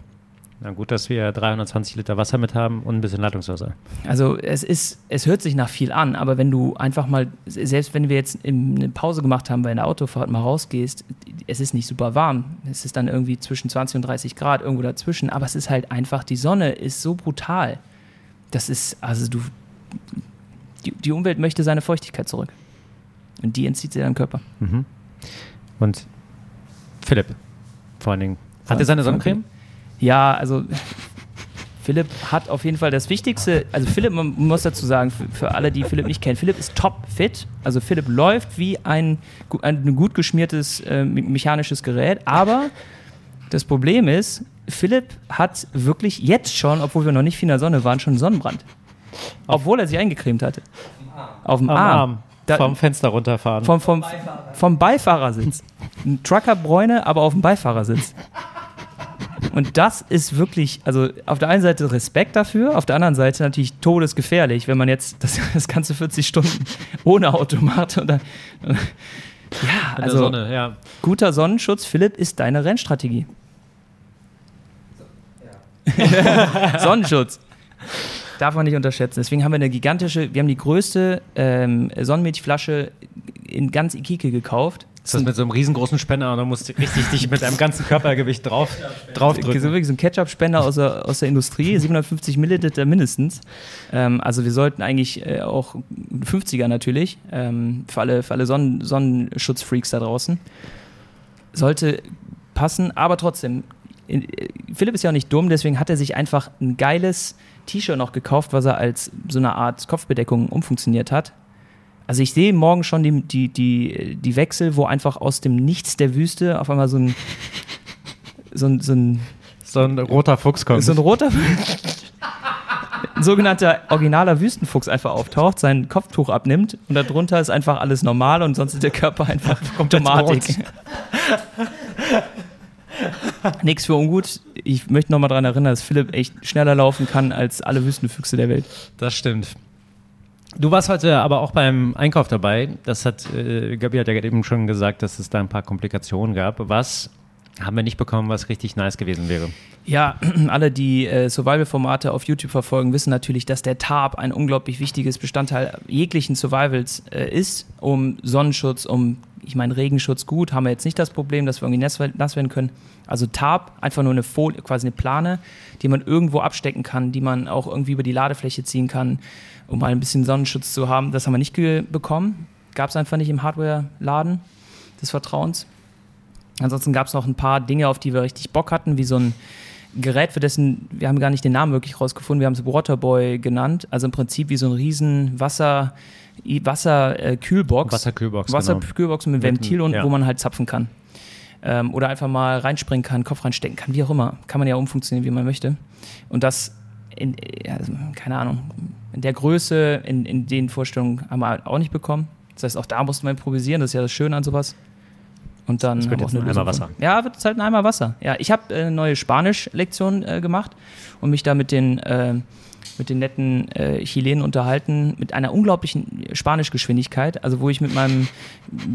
Na gut, dass wir 320 Liter Wasser mit haben und ein bisschen Leitungswasser. Also es ist, es hört sich nach viel an, aber wenn du einfach mal, selbst wenn wir jetzt eine Pause gemacht haben, bei einer Autofahrt mal rausgehst, es ist nicht super warm. Es ist dann irgendwie zwischen 20 und 30 Grad, irgendwo dazwischen, aber es ist halt einfach, die Sonne ist so brutal. Das ist, also du, die, die Umwelt möchte seine Feuchtigkeit zurück. Und die entzieht sie deinem Körper. Mhm. Und Philipp, vor allen Dingen. Hat er seine Sonnencreme? Ja, also Philipp hat auf jeden Fall das Wichtigste. Also Philipp, man muss dazu sagen, für, für alle, die Philipp nicht kennen, Philipp ist top fit. Also Philipp läuft wie ein, ein gut geschmiertes äh, mechanisches Gerät. Aber das Problem ist, Philipp hat wirklich jetzt schon, obwohl wir noch nicht viel in der Sonne waren, schon Sonnenbrand. Obwohl er sich eingecremt hatte. Auf dem Am Arm. Arm. Da, vom Fenster runterfahren. Vom, vom, vom Beifahrersitz. Ein Truckerbräune, aber auf dem Beifahrersitz. Und das ist wirklich, also auf der einen Seite Respekt dafür, auf der anderen Seite natürlich todesgefährlich, wenn man jetzt das, das ganze 40 Stunden ohne Auto macht. Und dann, ja, also Sonne, ja. guter Sonnenschutz, Philipp, ist deine Rennstrategie. Sonnenschutz. Darf man nicht unterschätzen. Deswegen haben wir eine gigantische, wir haben die größte ähm, Sonnenmilchflasche in ganz Ikike gekauft. Ist das mit so einem riesengroßen Spender und dann musst du richtig dich mit deinem ganzen Körpergewicht drauf, draufdrücken. So wirklich so ein Ketchup-Spender aus der, aus der Industrie, 750 Milliliter mindestens. Ähm, also wir sollten eigentlich äh, auch 50er natürlich, ähm, für alle, für alle Sonnen Sonnenschutzfreaks da draußen. Sollte passen, aber trotzdem, in, Philipp ist ja auch nicht dumm, deswegen hat er sich einfach ein geiles T-Shirt noch gekauft, was er als so eine Art Kopfbedeckung umfunktioniert hat. Also ich sehe morgen schon die, die, die, die Wechsel, wo einfach aus dem Nichts der Wüste auf einmal so ein so ein, so ein, so ein roter Fuchs kommt. So ein roter ein sogenannter originaler Wüstenfuchs einfach auftaucht, sein Kopftuch abnimmt und darunter ist einfach alles normal und sonst ist der Körper einfach Automatik. Nichts für ungut. Ich möchte nochmal daran erinnern, dass Philipp echt schneller laufen kann als alle Wüstenfüchse der Welt. Das stimmt. Du warst heute aber auch beim Einkauf dabei. Das hat, äh, Gabi hat ja eben schon gesagt, dass es da ein paar Komplikationen gab. Was haben wir nicht bekommen, was richtig nice gewesen wäre? Ja, alle, die äh, Survival-Formate auf YouTube verfolgen, wissen natürlich, dass der Tarp ein unglaublich wichtiges Bestandteil jeglichen Survivals äh, ist, um Sonnenschutz, um, ich meine, Regenschutz gut, haben wir jetzt nicht das Problem, dass wir irgendwie nass, nass werden können. Also Tarp, einfach nur eine Folie, quasi eine Plane, die man irgendwo abstecken kann, die man auch irgendwie über die Ladefläche ziehen kann, um mal ein bisschen Sonnenschutz zu haben. Das haben wir nicht bekommen. Gab es einfach nicht im Hardware-Laden des Vertrauens. Ansonsten gab es noch ein paar Dinge, auf die wir richtig Bock hatten, wie so ein Gerät, für dessen, wir haben gar nicht den Namen wirklich rausgefunden, wir haben es Waterboy genannt, also im Prinzip wie so ein riesen Wasser, Wasserkühlbox. Wasserkühlbox. Wasserkühlbox genau. mit Ventil und ja. wo man halt zapfen kann. Ähm, oder einfach mal reinspringen kann, Kopf reinstecken kann, wie auch immer. Kann man ja umfunktionieren, wie man möchte. Und das, in, also, keine Ahnung, in der Größe, in, in den Vorstellungen haben wir auch nicht bekommen. Das heißt, auch da mussten wir improvisieren, das ist ja das Schöne an sowas. Und dann das wird jetzt ein Eimer Wasser. Ja, wird es halt ein Eimer Wasser. Ja, ich habe äh, eine neue Spanisch-Lektion äh, gemacht und mich da mit den, äh, mit den netten äh, Chilenen unterhalten, mit einer unglaublichen Spanischgeschwindigkeit, also wo ich mit meinem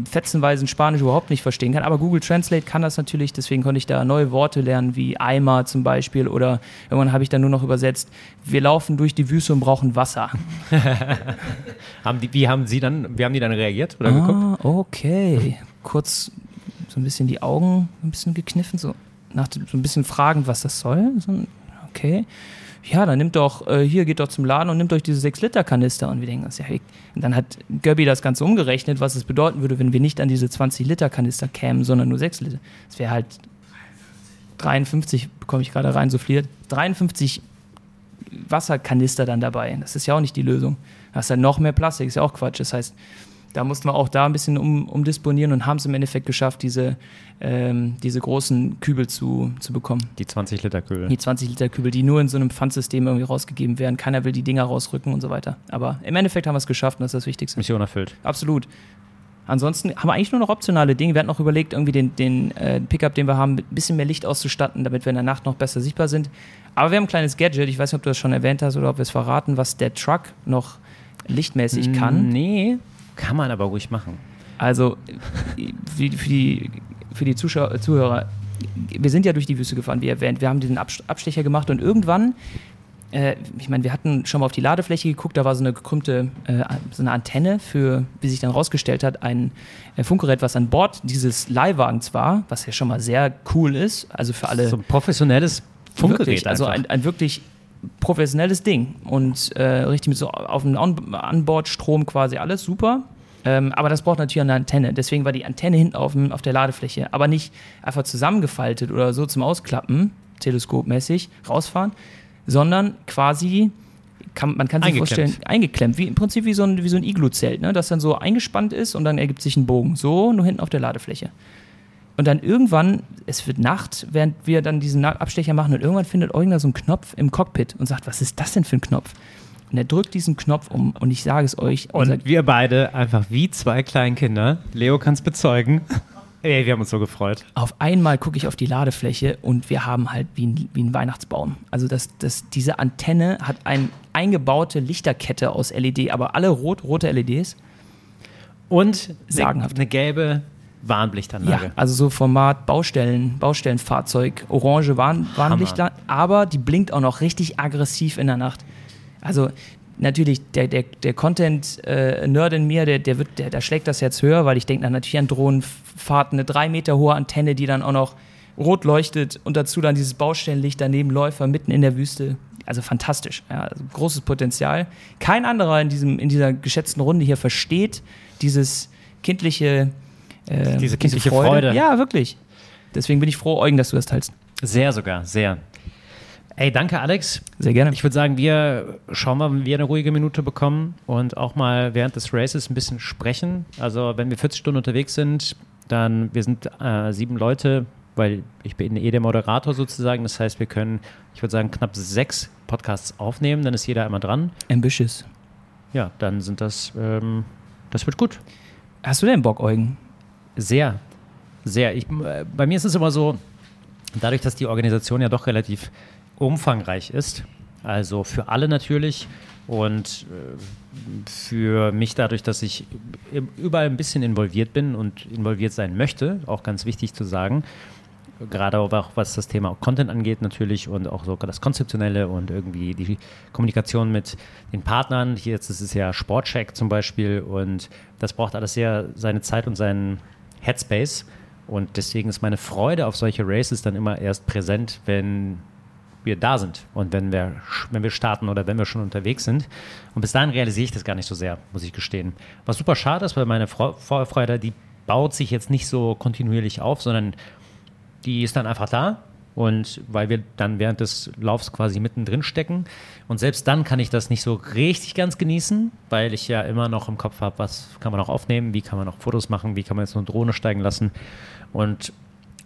fetzenweisen Spanisch überhaupt nicht verstehen kann. Aber Google Translate kann das natürlich, deswegen konnte ich da neue Worte lernen, wie Eimer zum Beispiel. Oder irgendwann habe ich dann nur noch übersetzt, wir laufen durch die Wüste und brauchen Wasser. haben die, wie haben Sie dann, wie haben die dann reagiert oder ah, geguckt? Okay, kurz so ein bisschen die Augen ein bisschen gekniffen, so, nach, so ein bisschen fragend, was das soll. So, okay. Ja, dann nimmt doch, äh, hier geht doch zum Laden und nimmt euch diese 6-Liter-Kanister. Und wir denken uns, ja, und dann hat Göbbi das Ganze umgerechnet, was es bedeuten würde, wenn wir nicht an diese 20-Liter-Kanister kämen, sondern nur 6 Liter. Das wäre halt 53, bekomme ich gerade rein, souffliert, 53 Wasserkanister dann dabei. Das ist ja auch nicht die Lösung. Da hast dann noch mehr Plastik, ist ja auch Quatsch. Das heißt, da mussten wir auch da ein bisschen um, umdisponieren und haben es im Endeffekt geschafft, diese, ähm, diese großen Kübel zu, zu bekommen. Die 20 Liter Kübel. Die 20 Liter Kübel, die nur in so einem Pfandsystem irgendwie rausgegeben werden. Keiner will die Dinger rausrücken und so weiter. Aber im Endeffekt haben wir es geschafft und das ist das Wichtigste. Mission erfüllt. Absolut. Ansonsten haben wir eigentlich nur noch optionale Dinge. Wir hatten noch überlegt, irgendwie den, den äh, Pickup, den wir haben, mit ein bisschen mehr Licht auszustatten, damit wir in der Nacht noch besser sichtbar sind. Aber wir haben ein kleines Gadget, ich weiß nicht, ob du das schon erwähnt hast oder ob wir es verraten, was der Truck noch lichtmäßig kann. Nee, kann man aber ruhig machen. Also für die, für die Zuschauer, Zuhörer, wir sind ja durch die Wüste gefahren, wie erwähnt. Wir haben diesen Abstecher gemacht und irgendwann, äh, ich meine, wir hatten schon mal auf die Ladefläche geguckt, da war so eine gekrümmte, äh, so eine Antenne für, wie sich dann rausgestellt hat, ein äh, Funkgerät, was an Bord dieses Leihwagens war, was ja schon mal sehr cool ist. Also für alle. So ein professionelles Funkgerät. Wirklich, also ein, ein wirklich professionelles Ding und äh, richtig mit so auf dem Onboard-Strom quasi alles super. Ähm, aber das braucht natürlich eine Antenne. Deswegen war die Antenne hinten auf, dem, auf der Ladefläche. Aber nicht einfach zusammengefaltet oder so zum Ausklappen, teleskopmäßig, rausfahren, sondern quasi, kann, man kann sich vorstellen, eingeklemmt. Wie, Im Prinzip wie so ein, wie so ein Iglu-Zelt, ne? das dann so eingespannt ist und dann ergibt sich ein Bogen. So, nur hinten auf der Ladefläche. Und dann irgendwann, es wird Nacht, während wir dann diesen Abstecher machen und irgendwann findet Eugen da so einen Knopf im Cockpit und sagt, was ist das denn für ein Knopf? Und er drückt diesen Knopf um und ich sage es euch. Und wir beide einfach wie zwei Kleinkinder, Leo kann es bezeugen. Ey, wir haben uns so gefreut. Auf einmal gucke ich auf die Ladefläche und wir haben halt wie ein, wie ein Weihnachtsbaum. Also das, das, diese Antenne hat eine eingebaute Lichterkette aus LED, aber alle rot, rote LEDs. Und sagenhaft. eine gelbe Warnblichtanlage. Ja, also so Format Baustellen, Baustellenfahrzeug, orange Warn, Warnblichter, aber die blinkt auch noch richtig aggressiv in der Nacht. Also natürlich, der, der, der Content-Nerd äh, in mir, der, der, wird, der, der schlägt das jetzt höher, weil ich denke dann natürlich an Drohnenfahrten, eine drei Meter hohe Antenne, die dann auch noch rot leuchtet und dazu dann dieses Baustellenlicht daneben Läufer mitten in der Wüste. Also fantastisch, ja, also großes Potenzial. Kein anderer in, diesem, in dieser geschätzten Runde hier versteht dieses kindliche äh, diese kindliche diese Freude. Freude. Ja, wirklich. Deswegen bin ich froh, Eugen, dass du das teilst. Sehr sogar, sehr. Ey, danke Alex. Sehr gerne. Ich würde sagen, wir schauen mal, wenn wir eine ruhige Minute bekommen und auch mal während des Races ein bisschen sprechen. Also wenn wir 40 Stunden unterwegs sind, dann, wir sind äh, sieben Leute, weil ich bin eh der Moderator sozusagen. Das heißt, wir können, ich würde sagen, knapp sechs Podcasts aufnehmen, dann ist jeder einmal dran. Ambitious. Ja, dann sind das, ähm, das wird gut. Hast du denn Bock, Eugen? Sehr, sehr. Ich, äh, bei mir ist es immer so, dadurch, dass die Organisation ja doch relativ umfangreich ist, also für alle natürlich und äh, für mich dadurch, dass ich überall ein bisschen involviert bin und involviert sein möchte, auch ganz wichtig zu sagen, gerade auch was das Thema Content angeht natürlich und auch sogar das Konzeptionelle und irgendwie die Kommunikation mit den Partnern. Hier jetzt ist es ja Sportcheck zum Beispiel und das braucht alles sehr seine Zeit und seinen Headspace. Und deswegen ist meine Freude auf solche Races dann immer erst präsent, wenn wir da sind und wenn wir, wenn wir starten oder wenn wir schon unterwegs sind. Und bis dahin realisiere ich das gar nicht so sehr, muss ich gestehen. Was super schade ist, weil meine Vorfreude, die baut sich jetzt nicht so kontinuierlich auf, sondern die ist dann einfach da Und weil wir dann während des Laufs quasi mittendrin stecken. Und selbst dann kann ich das nicht so richtig ganz genießen, weil ich ja immer noch im Kopf habe, was kann man noch aufnehmen, wie kann man noch Fotos machen, wie kann man jetzt eine Drohne steigen lassen. Und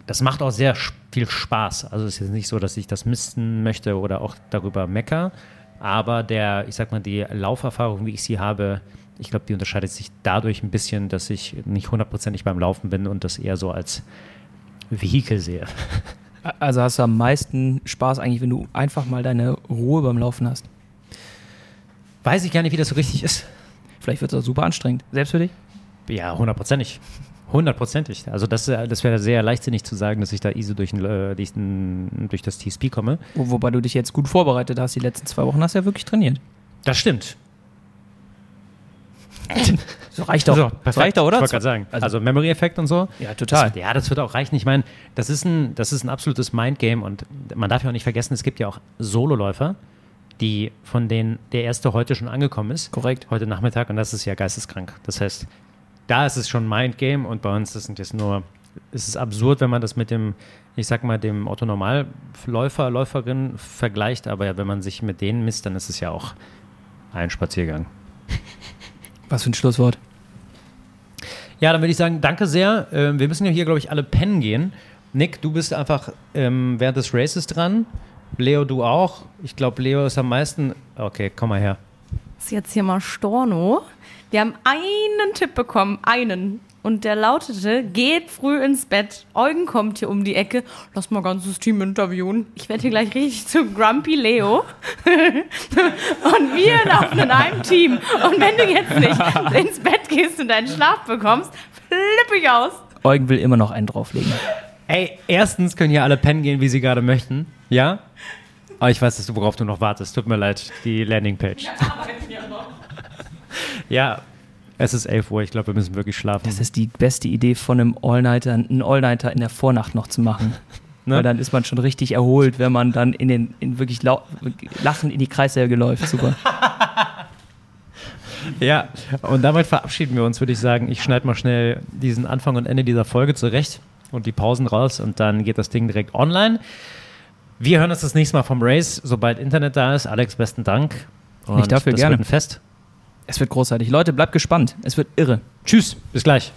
das macht auch sehr viel Spaß. Also es ist jetzt nicht so, dass ich das missen möchte oder auch darüber mecker. Aber der, ich sag mal, die Lauferfahrung, wie ich sie habe, ich glaube, die unterscheidet sich dadurch ein bisschen, dass ich nicht hundertprozentig beim Laufen bin und das eher so als Vehikel sehe. Also hast du am meisten Spaß eigentlich, wenn du einfach mal deine Ruhe beim Laufen hast. Weiß ich gar nicht, wie das so richtig ist. Vielleicht wird es auch super anstrengend. Selbst für dich? Ja, hundertprozentig. Hundertprozentig. Also das, das wäre sehr leichtsinnig zu sagen, dass ich da easy durch, äh, durch, durch das TSP komme. Wo, wobei du dich jetzt gut vorbereitet hast. Die letzten zwei Wochen hast du ja wirklich trainiert. Das stimmt. So reicht doch. So, das reicht doch, oder? Ich wollte gerade sagen. Also, also Memory-Effekt und so. Ja, total. Das, ja, das wird auch reichen. Ich meine, das ist ein, das ist ein absolutes Mindgame und man darf ja auch nicht vergessen, es gibt ja auch Sololäufer, die von denen der erste heute schon angekommen ist. Korrekt. Heute Nachmittag und das ist ja geisteskrank. Das heißt, da ist es schon Mindgame und bei uns ist es nur, ist es absurd, wenn man das mit dem, ich sag mal, dem Otto-Normalläufer, Läuferin vergleicht, aber wenn man sich mit denen misst, dann ist es ja auch ein Spaziergang. Was für ein Schlusswort. Ja, dann würde ich sagen, danke sehr. Ähm, wir müssen ja hier, glaube ich, alle pennen gehen. Nick, du bist einfach ähm, während des Races dran. Leo, du auch. Ich glaube, Leo ist am meisten. Okay, komm mal her. Das ist jetzt hier mal Storno. Wir haben einen Tipp bekommen, einen. Und der lautete, geht früh ins Bett. Eugen kommt hier um die Ecke. Lass mal ganzes Team interviewen. Ich werde hier gleich richtig zu Grumpy Leo. und wir laufen in einem Team. Und wenn du jetzt nicht ins Bett gehst und deinen Schlaf bekommst, flippe ich aus. Eugen will immer noch einen drauflegen. Ey, erstens können hier alle pennen gehen, wie sie gerade möchten. Ja? Aber ich weiß, dass du, worauf du noch wartest. Tut mir leid, die Landingpage. Ja, ja, es ist 11 Uhr, ich glaube, wir müssen wirklich schlafen. Das ist die beste Idee von einem All-Nighter, einen All-Nighter in der Vornacht noch zu machen. ne? Weil dann ist man schon richtig erholt, wenn man dann in den in wirklich lachend in die Kreissäge läuft. Super. ja, und damit verabschieden wir uns, würde ich sagen. Ich schneide mal schnell diesen Anfang und Ende dieser Folge zurecht und die Pausen raus und dann geht das Ding direkt online. Wir hören uns das nächste Mal vom Race, sobald Internet da ist. Alex, besten Dank. Und ich dafür das gerne. Wird ein Fest. Es wird großartig. Leute, bleibt gespannt. Es wird irre. Tschüss, bis gleich.